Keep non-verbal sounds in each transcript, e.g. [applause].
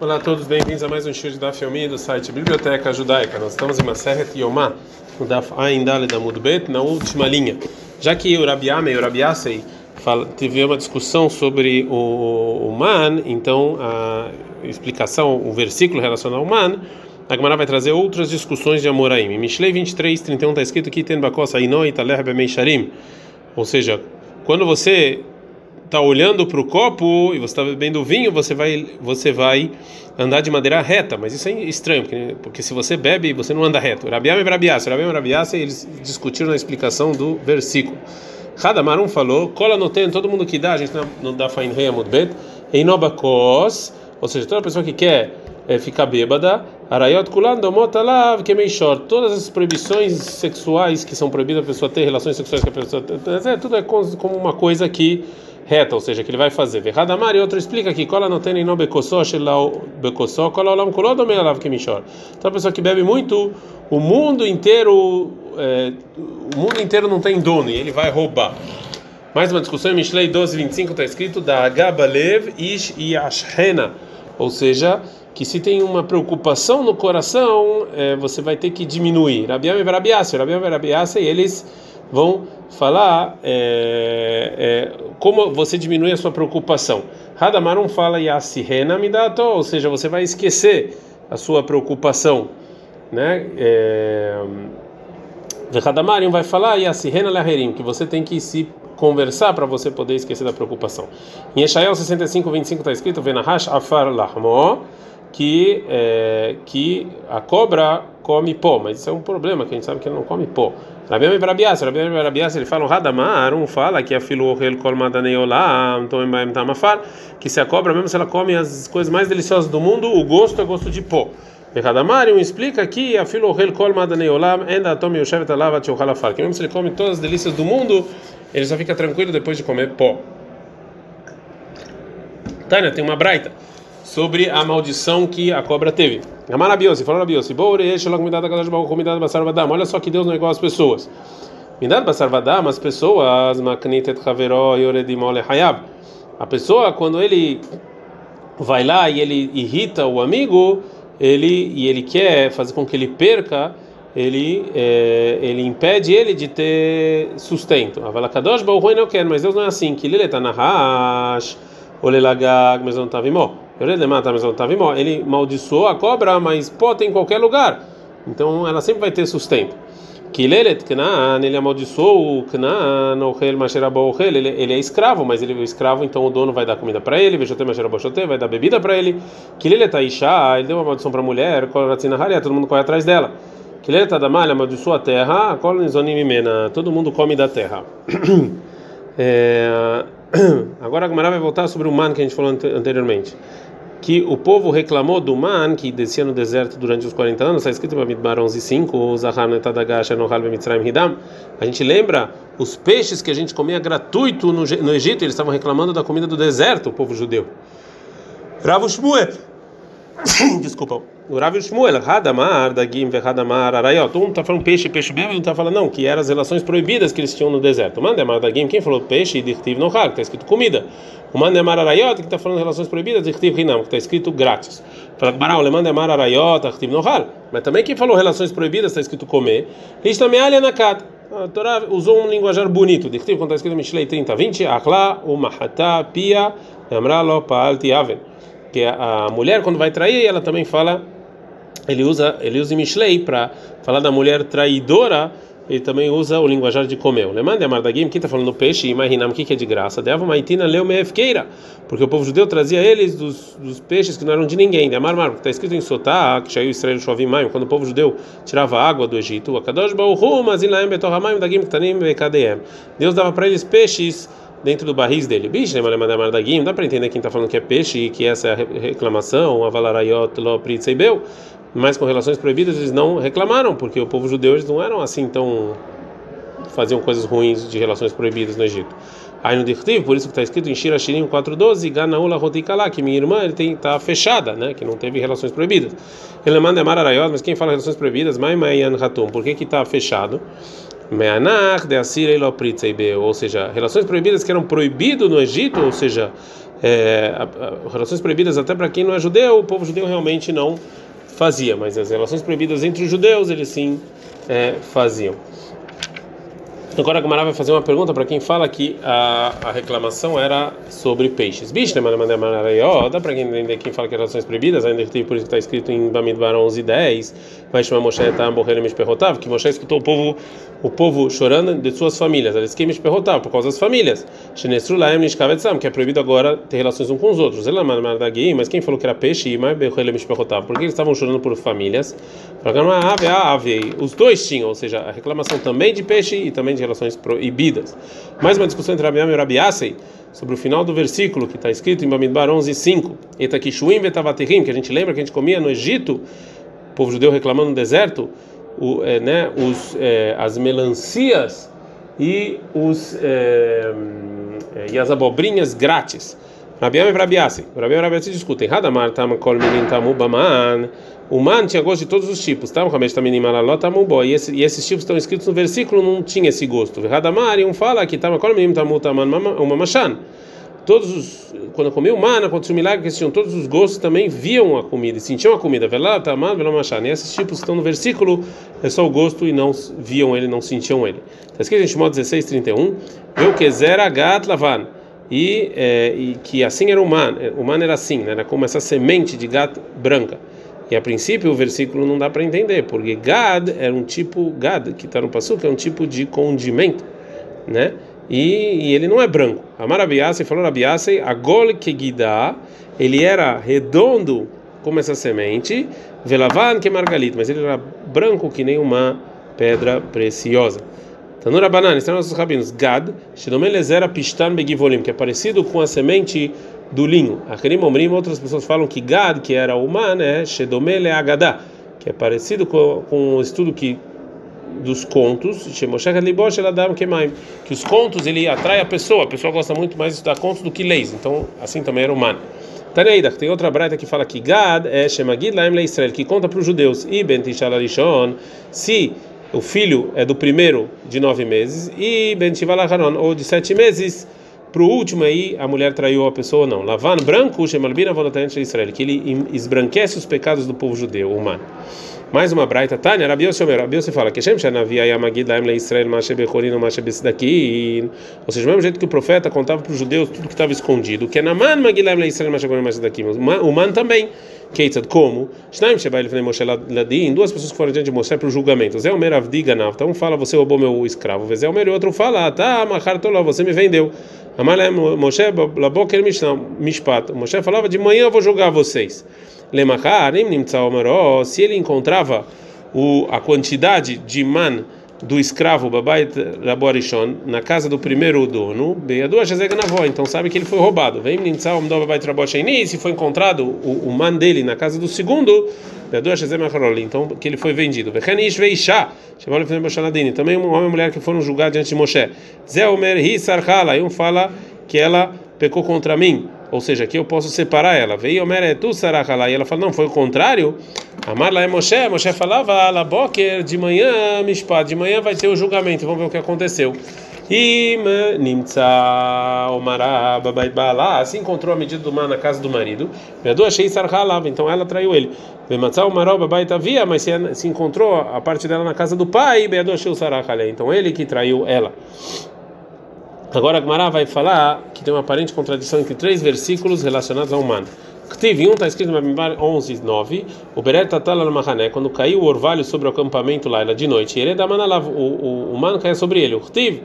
Olá a todos, bem-vindos a mais um show de Daf Yomi do site Biblioteca Judaica. Nós estamos em uma série Yomá, no Daf Ain Daled Amud Bet, na última linha. Já que o Rabi Ame e o Rabi Asei teve uma discussão sobre o, o Man, então a explicação, o versículo relacionado ao Man, a Gemara vai trazer outras discussões de Amoraim. Em Mishlei 23, 31 está escrito que tem bakos ainoi taler bemeisharim. Ou seja, quando você está olhando para o copo e você está bebendo vinho, você vai, você vai andar de maneira reta. Mas isso é estranho, porque, porque se você bebe, você não anda reto. Rabiam e Rabiasa, Rabiam e Rabiasa, eles discutiram na explicação do versículo. Radamarum falou, cola no tem, todo mundo que dá, a gente não dá fain rei amudbet, em ou seja, toda pessoa que quer é, ficar bêbada, arayot kulan domot alav kemeishor, todas as proibições sexuais que são proibidas a pessoa ter relações sexuais com a pessoa, tudo é como uma coisa que reta, ou seja, que ele vai fazer. Verradamar e outro explica que cola não tem no becossó, becossó, cola olam coló do meio que mishor. Então a pessoa que bebe muito, o mundo inteiro, é, o mundo inteiro não tem dono e ele vai roubar. Mais uma discussão em Mishlei 12:25 está escrito da Gabalev ish yashhena, ou seja, que se tem uma preocupação no coração, é, você vai ter que diminuir. Rabiam e Rabiasa, Rabiam e e eles vão falar é, é, como você diminui a sua preocupação. Radamarum fala Yasihena Midato, ou seja, você vai esquecer a sua preocupação, né? É, vai falar Yasihena Laherim, que você tem que se conversar para você poder esquecer da preocupação. Em Eshael 65, 25 está escrito: Venahash Afar Lahmo que é, que a cobra come pó, mas isso é um problema que a gente sabe que ele não come pó. Rabiam e Rabias, Rabiam e Rabias, ele fala, Radamar, um fala que a filo el kolmadaneolá, tamafar, que se a cobra mesmo se ela come as coisas mais deliciosas do mundo, o gosto é gosto de pó. Radamar, um explica que a filo el kolmadaneolá, enda tome o shevet alava tchochalafar, que mesmo se ele come todas as delícias do mundo, ele só fica tranquilo depois de comer pó. Tânia, tem uma braita sobre a maldição que a cobra teve. Amarabiosi, falou Rabiosi, olha só que Deus não é igual às pessoas. Midad basarvadam, as pessoas, maknitet haveró yoredimole hayab. A pessoa, quando ele vai lá e ele irrita o amigo, ele e ele quer fazer com que ele perca, ele é, ele impede ele de ter sustento. Avalakadosh bauhui não quer, mas Deus não é assim. Que ele está na hash, olelagag, mas não estava imó. Ele maldiçoou a cobra, mas pode em qualquer lugar. Então ela sempre vai ter sustento. Kilelet Knan, ele amaldiçoou o Knan, ele, ele é escravo, mas ele é escravo, então o dono vai dar comida para ele, vai dar bebida para ele. Kilelet Aisha, ele deu uma maldição para a mulher, todo mundo corre atrás dela. Kilelet Adamah, ele amaldiçoou a terra, todo mundo come da terra. [clears throat] é, [clears throat] agora a Gumara vai voltar sobre o man que a gente falou anteriormente que o povo reclamou do man que descia no deserto durante os 40 anos, está escrito em Bamidbar 11:5, Zahar netadagasha nohal bemitzrayim hidam. A gente lembra os peixes que a gente comia gratuito no, no Egito, eles estavam reclamando da comida do deserto, o povo judeu. Rav Shmuel [coughs] Desculpa. O Rav Shmuel, Hadamar, Dagim, Hadamar, Arayot. Um está falando peixe, peixe bêbado, um está falando não, que eram as relações proibidas que eles tinham no deserto. Mandemar, Dagim, quem falou peixe e Dirtiv no Har, que está escrito comida. O Mandemar, Arayot, que está falando relações proibidas, Dirtiv Rinam, que está escrito grátis. Fala Gmaral, Le Mandemar, Arayot, Dirtiv no Har. Mas também quem falou relações proibidas, está escrito comer. É Nakat. A Torá usou um linguajar bonito. Dirtiv, quando está escrito Mishlei 30, 20, Akla, Umahata, Pia, Amralo, Paal, Tiaven que a mulher quando vai trair ela também fala ele usa ele usa Mishlei para falar da mulher traidora ele também usa o linguajar de comer. Lemande Amardagim, quem está falando peixe, imaginam o que é de graça. Deva maitina leu meefkeira, porque o povo judeu trazia eles dos, dos peixes que não eram de ninguém. De Amar Mar, está escrito em Sotá, que saiu Israel Shovimai, quando o povo judeu tirava água do Egito. Akadosh Bauhu, Mazilaem Betohamaim, Dagim Ktanim Bekadem. Deus dava para eles peixes dentro do barris dele. Bicho, dá para entender quem está falando que é peixe e que essa é a reclamação, a valarayot lo pritzeibeu, mas com relações proibidas eles não reclamaram, porque o povo judeu eles não eram assim tão faziam coisas ruins de relações proibidas no Egito. Aí no Dirtiv, por isso que está escrito em Shira Shirim 4.12, Ganaula Rotikala, que minha irmã ele está fechada, né, que não teve relações proibidas. Ele manda Mararayot, mas quem fala relações proibidas, Mai Mayan Hatum, por que está fechado? Meanach de Asir ou seja, relações proibidas que eram proibidas no Egito, ou seja, é, relações proibidas até para quem não é judeu, o povo judeu realmente não fazia, mas as relações proibidas entre os judeus eles sim é, faziam. Agora a Gamara vai fazer uma pergunta para quem fala que a, a reclamação era sobre peixes. Bicho, né, dá para quem entender quem fala que relações proibidas, ainda tem por isso que está escrito em Bamidbar 11 e 10, vai chamar Moshe Tamborrele Mishperrotav, que Moshe escutou o povo o povo chorando de suas famílias. Eles que Mishperrotav, por causa das famílias. Shenestru Laem Nishkavetsam, que é proibido agora ter relações uns com os outros. Mas quem falou que era peixe, por que eles estavam chorando por famílias? Ave, ave, os dois tinham, ou seja, a reclamação também de peixe e também de relações proibidas. Mais uma discussão entre Rabiam e Rabiasei sobre o final do versículo que está escrito em Bamidbar 11:5. Etakishuim vetavaterim, que a gente lembra que a gente comia no Egito, o povo judeu reclamando no deserto, o, é, né, os, é, as melancias e os é, e as abobrinhas grátis. Rabiam e Rabiasei. Rabiam e Rabiasei discutem. Hadamar tam kol minin tamu baman. O man tinha gosto de todos os tipos. Tam hamesh taminim alalot tamu bo. E esses tipos estão escritos no versículo, não tinha esse gosto. Hadamar, e um fala que tam kol minin tamu taman uma machan. Todos os, quando comiam mana, aconteceu um milagre que tinham todos os gostos, também viam a comida e sentiam a comida. Velá, taman, velá, machan. E esses tipos estão no versículo, é só o gosto e não viam ele, não sentiam ele. Está escrito em Shimon 16, 31. Eu quiser agat lavan e, é, e que assim era o man, o man era assim, né? era como essa semente de gato branca. E a princípio o versículo não dá para entender, porque gad era um tipo gad que está no passo que é um tipo de condimento, né? E, e ele não é branco. Amar Abiasei falou Abiasei, agol que ele era redondo como essa semente, velavan que margalito, mas ele era branco que nem uma pedra preciosa. Tanura banana, estão nossos rabinos. Gad, Shedomelezera Pishtan Begivolim, que é parecido com a semente do linho. Acherim Omrim, outras pessoas falam que Gad, que era humano, é Shedomele Agadá, que é parecido com, com o estudo que dos contos, que os contos ele atrai a pessoa, a pessoa gosta muito mais de estudar contos do que leis, então assim também era humano. Taneida, tem outra braita que fala que Gad é Shemagid Laim Israel, que conta para os judeus, e Ben Tishalarishon, se o filho é do primeiro de nove meses e Ben Tivalaharon, ou de sete meses para o último aí a mulher traiu a pessoa ou não. Lavan branco, Shemalbina de Israel, que ele esbranquece os pecados do povo judeu, humano. Mais uma braita, Tânia, Rabiose Shomer, Rabiose fala que Shem Shanavia Yamagid Laim Le Israel Besdakin, ou seja, do mesmo jeito que o profeta contava para os judeus tudo que estava escondido, que é Naman Magid Laim Le Israel Besdakin, o também Keitzad, como? Shnaim Shebai Lefnei Moshe Ladin, duas pessoas que foram diante de Moshe para o julgamento. Zé Omer Avdi Ganav, então um fala, você roubou meu escravo. Zé Omer e outro fala, tá, Machar Toló, você me vendeu. Amalem Moshe Laboker Mishpat. Moshe falava, de manhã eu vou julgar vocês. Lemachar, Nimtza Omeró, se ele encontrava o, a quantidade de man do escravo Babait Raborishon na casa do primeiro dono, Beiadu Shazega Navó, então sabe que ele foi roubado. Vem Nintzal Mdov Babait Rabosheni, se foi encontrado o, o man dele na casa do segundo, Beiadu Shazega Macharoli, então que ele foi vendido. Vechanish Veisha, chamado Fim Boshanadini, também um homem e mulher que foram julgados diante de Moshe. Zé Omer Hisarhala, e um fala que ela pecou contra mim ou seja, aqui eu posso separar ela. Veio Omeretu Sarachala, e ela fala, não, foi o contrário. Amar lá é Moshe, Moshe falava, Alaboker, de manhã, Mishpat, de manhã vai ter o julgamento, vamos ver o que aconteceu. E Nimtza Omará Babaibala se encontrou a medida do mar na casa do marido. Vedu achei Sarhalava, então ela traiu ele. Vematzá Omará Babaitavia, mas se encontrou a parte dela na casa do pai, Bedu achei Sarachalé, então ele que traiu ela. Agora a Gemara vai falar que tem uma aparente contradição entre três versículos relacionados ao man. Teve um, está escrito no Bamidbar 11, 9. O Beret Tatala Mahané, quando caiu o orvalho sobre o acampamento lá, de noite. Ele da manalav, o, o, o man caiu sobre ele. O Tiv,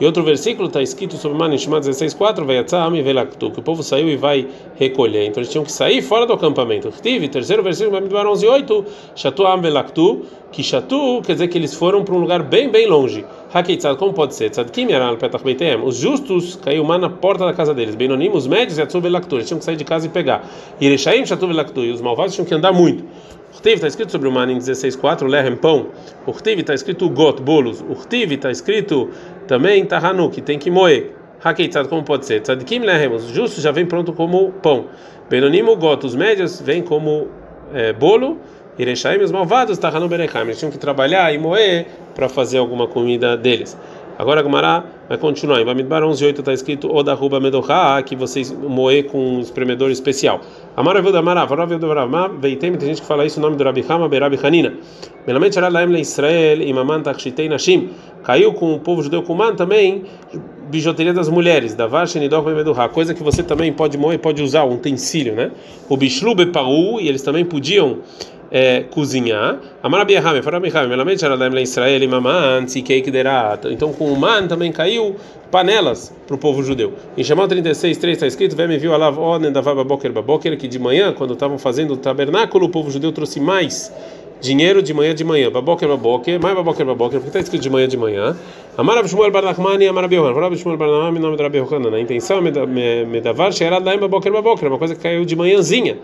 e outro versículo está escrito sobre Man em Shema 16:4, Vayatzam e Velaktu, que o povo saiu e vai recolher. Então eles tinham que sair fora do acampamento. Tive, terceiro versículo, Bamidbar 11:8, Shatuam Velaktu, que Shatu quer dizer que eles foram para um lugar bem, bem longe. Hakeitzad, como pode ser? Tzadkim yaral petach beitem. Os justos caiu man na porta da casa deles. Benonim, os médios, Yatsu Velaktu, eles tinham que sair de casa e pegar. Ireshaim, Shatu Velaktu, e os malvados tinham que andar muito. Urtiv está escrito sobre o man em 16.4, lehem, pão. Urtiv está escrito got, bolos. Urtiv está escrito também tahanu, que tem que moer. Hakeitzad, como pode ser? Tzadikim lehem, os justos já vem pronto como pão. Benonim, got, os médios vêm como é, bolo. Irechaim, os malvados, tahanu berechaim, eles tinham que trabalhar e moer para fazer alguma comida deles. Agora a Gumara vai continuar. Em Bamidbar 11, 8 está escrito Odahuba Medoha, que vocês moer com um espremedor especial. Amara viu da Mara, Vará viu da Mara, Veitem, tem gente que fala isso, o nome do Rabi Hama, Berabi Hanina. Melamente era Laem Israel, Imaman Takshitei Nashim. Caiu com o povo judeu Kuman também, bijuteria das mulheres, da Varshen Idok Medoha, coisa que você também pode moer, pode usar, um utensílio, né? O Bishlu Beparu, e eles também podiam é, cozinhar. Então com o man também caiu panelas para o povo judeu. Em Shamal 36, 3 está escrito: Vem me viu Alav Davaba Boker Baboker, que de manhã, quando estavam fazendo o tabernáculo, o povo judeu trouxe mais dinheiro de manhã de manhã. Baboker Baboker, mais Baboker Baboker, porque está escrito de manhã de manhã. Amarav Shmuel Bar Nachmani, Amarav Yohan, Amarav Shmuel Bar Nachmani, nome do Rabi Yohanan. A intenção é Medavar, Sheerad Laim Baboker Baboker, uma coisa que caiu de manhãzinha,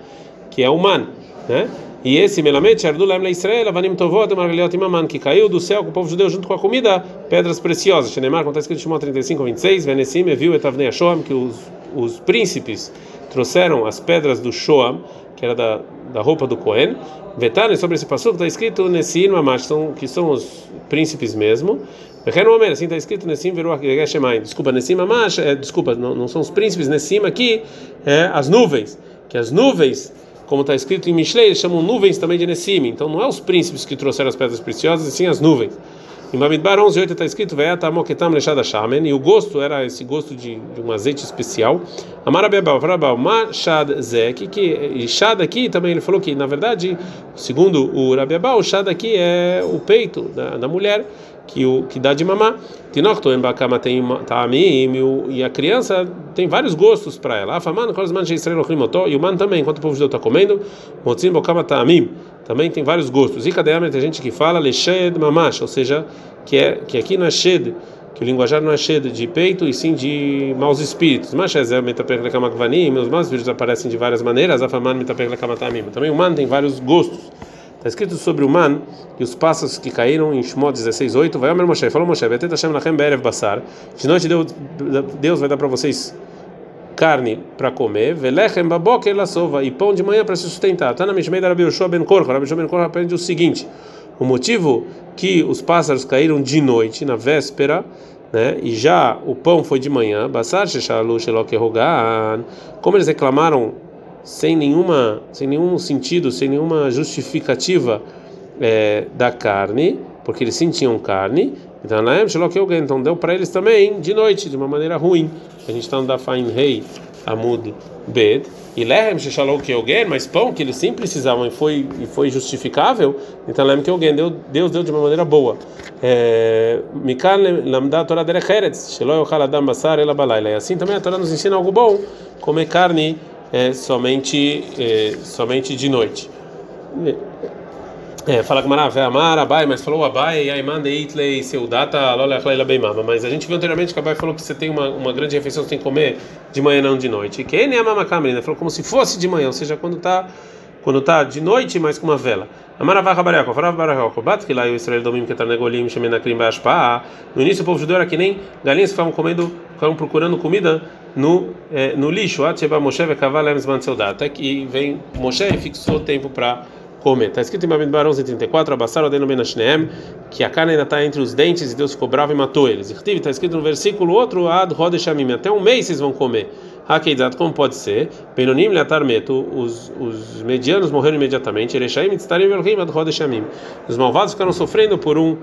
que é o man, né? E esse Melamed, Shardulem la Israel, Avanim Tovot, Margaliot Imaman, que caiu do céu com o povo judeu junto com a comida, pedras preciosas. Shenemar, como está escrito em Shimon 35, 26, Venesim, viu Etavnei Shoam, que os, os príncipes trouxeram as pedras do Shoam, que era da, da roupa do Cohen. Vetane, sobre esse passo está escrito Nessim Mamash, que são os príncipes mesmo. Assim está escrito Nessim Veruach Shemaim. Desculpa, Nessim Mamash, é, desculpa, não, não são os príncipes, Nessim aqui, é as nuvens, que as nuvens como está escrito em Mishlei, eles chamam nuvens também de Nessim. Então não é os príncipes que trouxeram as pedras preciosas, e sim as nuvens. Em Bamidbar 11, 8 está escrito Shamen, e o gosto era esse gosto de, de um azeite especial. Amarabebal, Farabal, Mashad Zek, que e Shad aqui também ele falou que, na verdade, segundo o Rabiabal, o Shad aqui é o peito da, da mulher que o que dá de mamar. Tinokto embakama tem ta'amim e a criança tem vários gostos para ela. Afaman kol zman sheisrael ochlim oto e o man também, enquanto o povo judeu está comendo, motzim bokama ta'amim também tem vários gostos. E cadê tem gente que fala leshed mamash, ou seja, que é que aqui não é shed, que o linguajar não é shed de peito e sim de maus espíritos. Mas é metapeklekamagvanim, os maus espíritos aparecem de várias maneiras. Afaman metapeklekamataamim. Também o man tem vários gostos. Está escrito sobre o man e os passos que caíram em Shmot 16:8. Vai Omer Moshe, falou Moshe, Betet Hashem lachem be'erev basar. De noite Deus, Deus vai dar para vocês carne para comer, velechem baboker la sova e pão de manhã para se sustentar. Tá na Mishmei da Rabi Yoshua ben Korcha. Rabi Yoshua ben Korcha aprende o seguinte: o motivo que os pássaros caíram de noite na véspera né? E já o pão foi de manhã, basar sheshalu shelok como eles reclamaram sem nenhuma, sem nenhum sentido, sem nenhuma justificativa é, da carne, porque eles sentiam carne. Então, na então deu para eles também de noite, de uma maneira ruim. A gente está no Dafain Rei Amud Bed. E Lehem Sheshalom Kyogen, mas pão que eles sim precisavam e foi, e foi justificável, então Lehem Kyogen, Deus deu de uma maneira boa. É, Mikan Lamda Torah Derecheretz, Shelo Yochal Adam Basar Ela Balayla. E assim também a Torá nos ensina algo bom, comer carne é, somente, é, somente de noite. É, fala que Maravé Amar, Abai, mas falou Abai, Aimanda Itley, Seudata, Lola Beimama. Mas a gente viu anteriormente que Abai falou que você tem uma, uma grande refeição, você tem que comer de manhã, não de noite. Que nem a Mama Camarina falou como se fosse de manhã, ou seja, quando está quando tá de noite, mas com uma vela. Amaravá Rabareco, Farava Barareco, Bat que lá o Israel domínio que está negolim, Shemenakrim Bashpa. No início o povo judeu era que nem galinhas que estavam comendo, ficavam procurando comida no é, no lixo. Zman Até que vem Moshe e fixou o tempo para comer. Está escrito em Bamidbar 11:34, Abassar Odeno Benashneem, que a carne ainda está entre os dentes e Deus ficou bravo e matou eles. Está escrito no versículo outro, Ad Rodeshamim, até um mês vocês vão comer. Hakeidat, como pode ser? Benonim leatarmeto, os, os medianos morreram imediatamente. Erechaim tztarim velchim ad rodeshamim. Os malvados ficaram sofrendo por um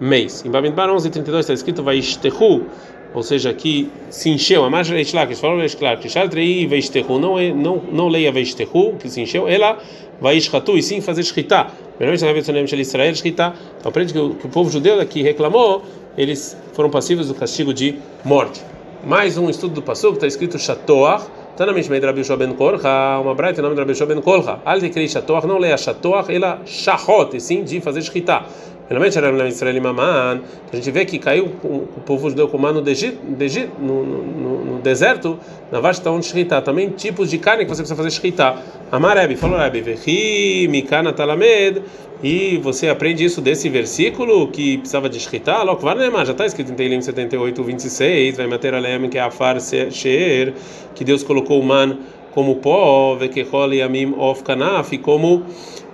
mês. Em Bamidbar 11:32 está escrito Vaishtehu, ou seja, que se encheu. A margem Reishlak, falou Reishlak, Shaltrei Vaishtehu, não é não não leia Vaishtehu, que se encheu. Ela Vaishchatu, e sim fazer shkita. Melhor na versão de Israel shkita. Então aprende que o, que o povo judeu daqui reclamou, eles foram passivos do castigo de morte. Mais um estudo do Pasuk, está escrito está na Mishmei de Rabi Ben Korcha, uma braita nome de Rabi Ben Korcha. Al de Shatoach, não leia Shatoach, ela Shachot, e sim de fazer Shkita. Realmente era Israel Maman, a gente vê que caiu o, povo judeu com no, no, deserto, na vasta onde Shkita. Também tipos de carne que você precisa fazer Shkita. Amarebi, falou Rebi, Vechi, Mikana Talamed, e você aprende isso desse versículo que precisava de escritar, já está escrito em Teilim 78, 26, vai mater alem que é a far sheer, que Deus colocou o man como pó, vekechol yamim of kanaf, como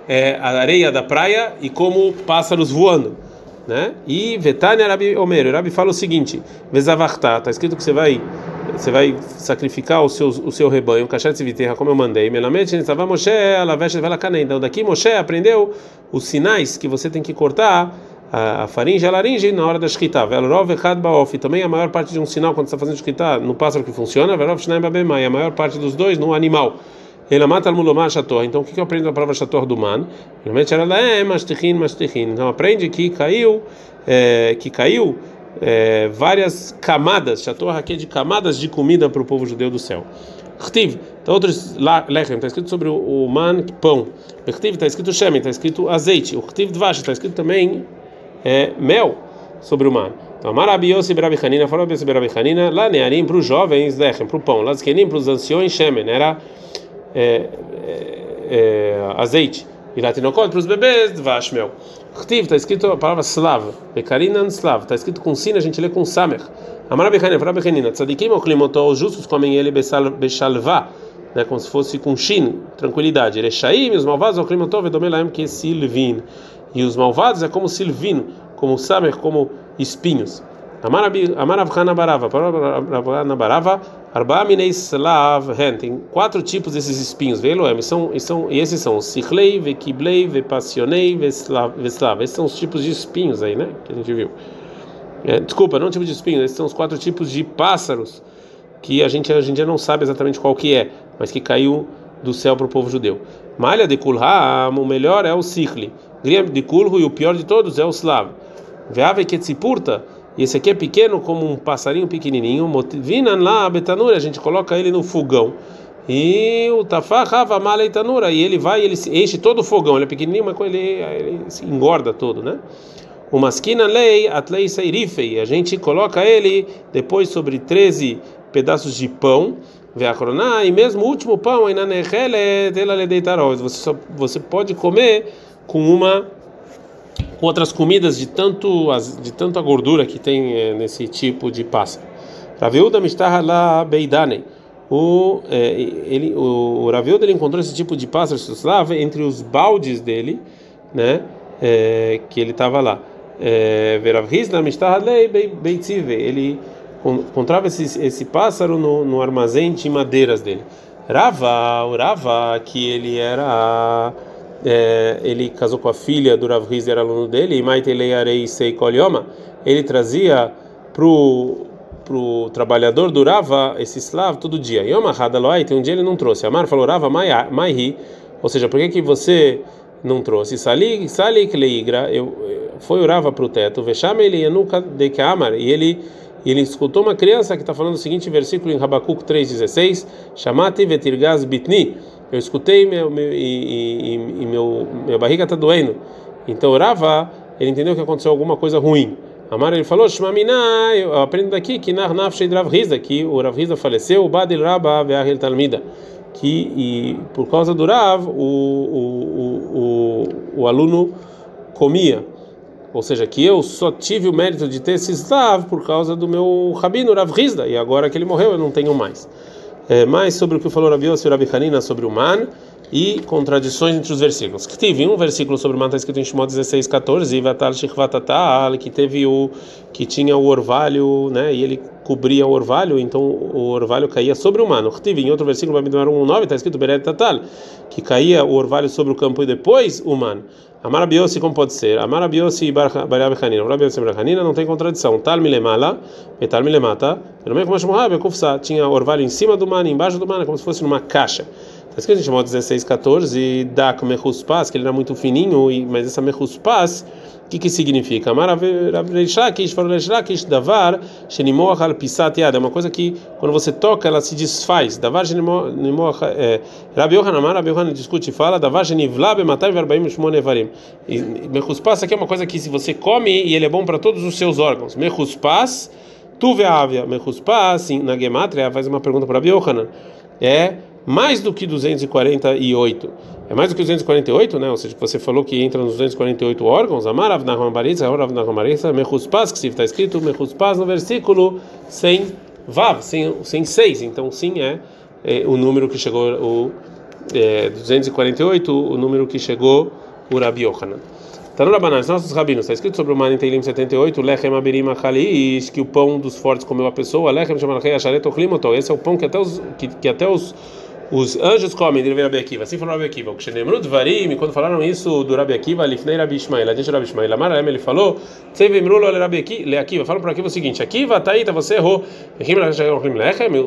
é, a areia da praia e como pássaros voando. né? E Vetania Rabi Omer, Rabi fala o seguinte: Vezavachta, está escrito que você vai você vai sacrificar o seu o seu rebanho, Kashat Viterra, como eu mandei. Melamed Nitzavah Moshe, Alavesh Velakane. Então daqui Moshe aprendeu os sinais que você tem que cortar a, faringe e a laringe na hora da shkita. Velrov echad baof. Também a maior parte de um sinal quando você está fazendo shkita no pássaro que funciona. Velrov shnaim babemai. A maior parte dos dois no animal. Ele mata al mulomar shator. Então o que eu aprendo na palavra shator do man? Realmente era lá é mastichin mastichin. Então aprende que caiu é, que caiu é, várias camadas. Shator aqui é de camadas de comida para o povo judeu do céu. Chtiv, então outros lechem, está escrito sobre o man, pão. Chtiv está escrito shemen, está escrito azeite. O chtiv dvash está escrito também é, mel sobre o mar. Então, Marabiose Brabihanina, falou Brabihanina, lá Nearim para os jovens, Lechem, para o pão, lá para os anciões, Shemen, era é, é, azeite. E lá Tinokot para os bebês, Dvash, mel. Chtiv, está escrito a palavra Slav, Bekarinan Slav, está escrito com Sin, a gente lê com Samer. Amarabihanina, Brabihanina, Tzadikim, o Klimoto, os justos comem ele Beshalvá, né, como se fosse com Shin, tranquilidade. Erechaim, os malvados, o Klimotov, Domelaim, que Silvin. E os malvados é como silvino, como saber, como espinhos. Amaravhana barava, barava, arbaminei slav, tem quatro tipos desses espinhos, veloem, são, são, e esses são sichlei, vekiblei, vepassionei, veslav, esses são os tipos de espinhos aí, né, que a gente viu. É, desculpa, não tipo de espinhos, esses são os quatro tipos de pássaros que a gente hoje em dia não sabe exatamente qual que é, mas que caiu do céu para o povo judeu. Malha de Kulham, o melhor é o Sikhli. Griam de Kulhu, e o pior de todos é o Slav. Veave Ketzipurta, e esse aqui é pequeno como um passarinho pequenininho. Vinan lá, Betanura, a gente coloca ele no fogão. E o Tafahava Malei Tanura, e ele vai, ele enche todo o fogão. Ele é pequenininho, mas ele, ele se engorda todo, né? O Maskina Lei, Atlei Seirifei, a gente coloca ele depois sobre 13 pedaços de pão e mesmo o último pão, você só, você pode comer com uma outras comidas de tanto de tanta gordura que tem é, nesse tipo de pássaro. Raviuda mistarra la beidane. O é, ele o, o ele encontrou esse tipo de pássaro slava entre os baldes dele, né? É, que ele estava lá. Veravrizna mistarra lei beitzive. Ele encontrava esse, esse pássaro no, no armazém de madeiras dele. Rava, o Rava, que ele era. É, ele casou com a filha do Rav era aluno dele, e Maitelei Sei Kolioma, ele trazia pro pro trabalhador do Rava esse slavo todo dia. Yom Hadaloai, tem um dia ele não trouxe. Amar falou Rava Maihi, ou seja, por que que você não trouxe? Sali Sali eu foi o pro teto, Veshame ele nunca de Kamar, e ele e ele escutou uma criança que está falando o seguinte versículo em Habacuc 3,16: Chamate vetirgaz bitni. Eu escutei meu, meu, e, e, e meu, minha barriga está doendo. Então Rava, ele entendeu que aconteceu alguma coisa ruim. Amar ele falou: Shmamina, eu aprendo daqui que Nar Nafshed Rav Rizda, que o Rav Rizda faleceu, o Badil Rabba Ve'ahel Talmida. Que e por causa do Rav, o, o, o, o aluno comia ou seja, que eu só tive o mérito de ter esse Slav por causa do meu rabino Rav Rizda, e agora que ele morreu eu não tenho mais. É, mais sobre o que falou Rav Yossi Rav Hanina sobre o man e contradições entre os versículos. Que teve um versículo sobre o man está escrito em Shimon 16, 14, que teve o que tinha o orvalho, né, e ele cobria o orvalho, então o orvalho caía sobre o mano. Em outro versículo, 1.9, está escrito Beret que caía o orvalho sobre o campo e depois o mano. Amarabiosi, como pode ser? Amarabiosi e Barabehanina. Amarabiosi e não tem contradição. Tal milemala, metal milemata. Pelo menos como Kufsa tinha orvalho em cima do mano, embaixo do mano, como se fosse numa caixa. Está escrito em Shimon 16, 14, e Dak Mechuspas, que ele era muito fininho, mas essa Mechuspas o que, que significa? davar É uma coisa que quando você toca ela se desfaz. Davar é, Rabi Yohanan, Rabi Yohanan discute e fala davar genivla bematai verbaim shmonevarim. Mechuspas aqui é uma coisa que se você come e ele é bom para todos os seus órgãos. Mechuspas tu veavia. Mechuspas na gematria faz uma pergunta para Rabi Yohanan. É mais do que 248. É mais do que 248, né? Ou seja, você falou que entra nos 248 órgãos. Amarav Nahum Baritza, Orav Nahum Baritza, Mechuspas, que está escrito Mechuspas no versículo sem Vav, sem, sem 6. Então, sim, é, é, o número que chegou, o é, 248, o número que chegou o Rabi Yohanan. Tá no Rabanan, nossos rabinos, está escrito sobre o Man em Teilim 78, Lechem Abirim Achalish, que o pão dos fortes comeu a pessoa, Lechem Shamalchei Asharet Ochlimoto. Esse é o pão que até os, que, que até os os anjos comem de Rabi Akiva. Assim falou Rabi Akiva. O Kshenemru Dvarim, quando falaram isso do Rabi Akiva, Lifnei Rabi Ishmael, adiante Rabi Ishmael, Amaralem, ele falou, Tsevemru lo Rabi Akiva. Falam para Akiva o seguinte: Akiva, tá aí, tá, você errou.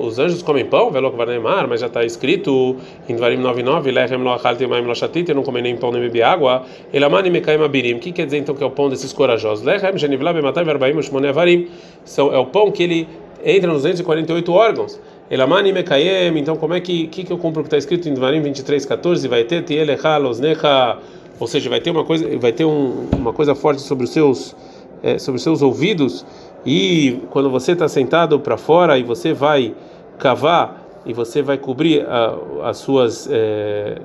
Os anjos comem pão, Velok Varnemar, mas já está escrito em Dvarim 99, Lechem lo achalti maim lo shatit, não comem nem pão nem beber água. Elamani mekaim abirim. O que quer dizer então que é o pão desses corajosos? Lechem genivla bematai verbaim shmone avarim. É o pão que ele entra nos 248 órgãos. Elamani mekayem, então como é que, que, que eu compro o que está escrito em Dvarim 23, 14? Vai ter tielecha losnecha, ou seja, vai ter uma coisa, vai ter um, uma coisa forte sobre os seus, é, sobre os seus ouvidos, e quando você está sentado para fora e você vai cavar e você vai cobrir a, as suas, é,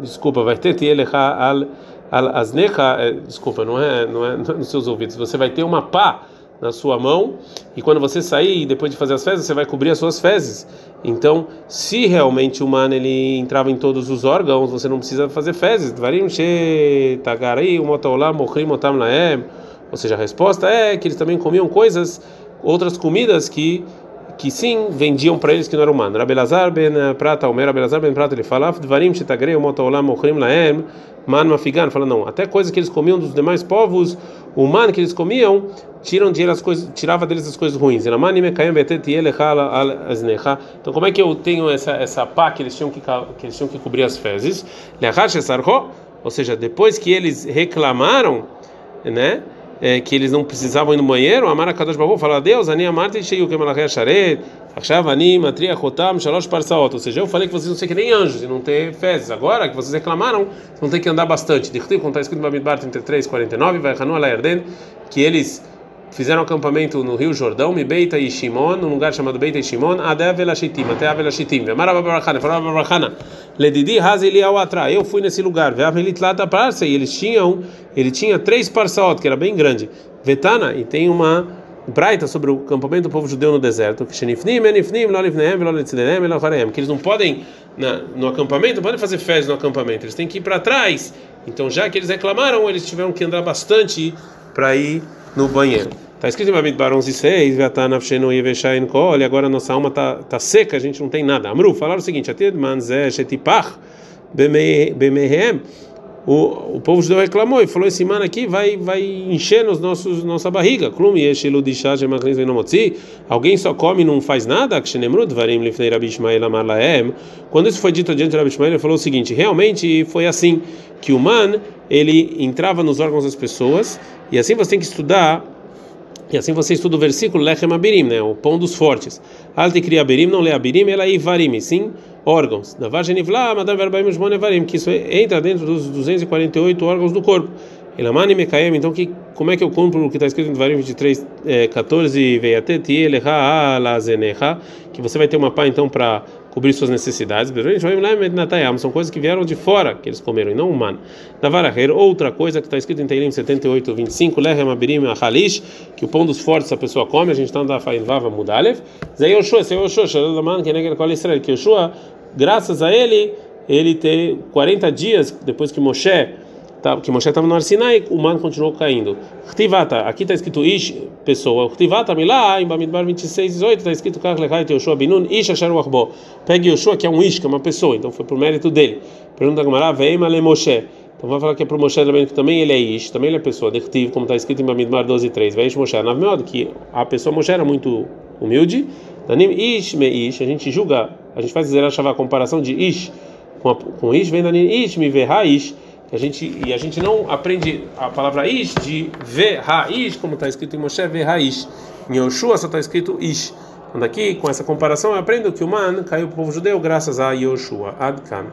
desculpa, vai ter tielecha al, al asnecha, é, desculpa, não é, não é nos seus ouvidos, você vai ter uma pá na sua mão e quando você sair depois de fazer as fezes você vai cobrir as suas fezes. Então se realmente o man ele entrava em todos os órgãos você não precisa fazer fezes. Ou seja a resposta é que eles também comiam coisas outras comidas que que sim vendiam para eles que não era humano. Rabelazar ben Prata, o Rabelazar ben Prata, ele fala, Dvarim shetagrei o motolam mochrim laem, man mafigan, fala não, até coisas que eles comiam dos demais povos, o man que eles comiam, tiram de as coisas, tirava deles as coisas ruins. Então como é que eu tenho essa essa pá que eles tinham que que eles tinham que cobrir as fezes? Ou seja, depois que eles reclamaram, né? É, que eles não precisavam ir no banheiro, Amar Kadosh Baruch fala Deus, Ani Amarti Sheiu Kemalachei Sharet, Achav Ani Matria Chotam Shalosh Parsaot. Ou seja, eu falei que vocês não ser que nem anjos e não ter fezes. Agora que vocês reclamaram, vão ter que andar bastante. Dichtiv, como está escrito no Bamidbar 33, 49, vai Hanu Alayerden, que eles fizeram acampamento no Rio Jordão, Mibeita e Shimon, num lugar chamado Beita e Shimon, até Avela Shitim, até Avela Shitim. Marababarakhana, falava Ledidi Hazili Awatra. Eu fui nesse lugar, Veavelitlata Parsa, e eles tinham, ele tinha três parsaot, que era bem grande. Vetana, e tem uma braita sobre o acampamento do povo judeu no deserto, que eles não podem na, no acampamento, não podem fazer fezes no acampamento, eles têm que ir para trás. Então, já que eles reclamaram, eles tiveram que andar bastante para ir no banheiro. Está escrito em Bamidbar 11:6, Vatanafshenu Yeveshain Kol, e agora nossa alma está tá seca, a gente não tem nada. Amru, falaram o seguinte: Atid Manzé Shetipach Bemehem. O, o povo judeu reclamou e falou: esse mano aqui vai vai encher nos nossos nossa barriga. Alguém só come e não faz nada? Quando isso foi dito diante de Rabi Ishmael, ele falou o seguinte: realmente foi assim que o man ele entrava nos órgãos das pessoas e assim você tem que estudar e assim você estuda o versículo Lechem Abirim, né? O pão dos fortes. Alte cria Abirim, não lê Abirim, ela é Ivarim, sim, órgãos. Da Vagenivla, Madam Verbaim Evarim, que isso entra dentro dos 248 órgãos do corpo. Elamani Mekaem, então que, como é que eu compro o que está escrito em Varim 23, é, 14, Veiatet, Eleha, Alazeneha, que você vai ter uma pá então para cobrir suas necessidades. São coisas que vieram de fora que eles comeram e não humano. Navaraher, outra coisa que está escrito em Teilim 78, 25, Lehem Abirim que o pão dos fortes a pessoa come, a gente está andando a Vava Mudalev. Que é graças a ele, ele tem 40 dias depois que Moshe que Moshe estava no Arsinai, o man continuou caindo. Chtivata, aqui está escrito Ish, pessoa. Chtivata, milá, em Bamidbar 26, 18, está escrito Kach Lechait Yoshua Binun, Ish Asher Wachbo. Pegue Yoshua, que é um Ish, que é uma pessoa, então foi por mérito dele. Pergunta a Gamara, Veima le Moshe. Então vai falar que é para o Moshe que também ele é Ish, também ele é pessoa. Dechtiv, como está escrito em Bamidbar 12, 3. Veish Moshe, modo que a pessoa Moshe era muito humilde. Danim Ish me Ish, a gente julga, a gente faz dizer a comparação de Ish com, a, com Ish, vem Danim Ish me verra Ish a gente, e a gente não aprende a palavra ish de ver raiz, como está escrito em Moshe, ver raiz. Em Yoshua só está escrito ish. Quando aqui, com essa comparação, eu aprendo que o man caiu para o povo judeu graças a Yoshua. Adkan.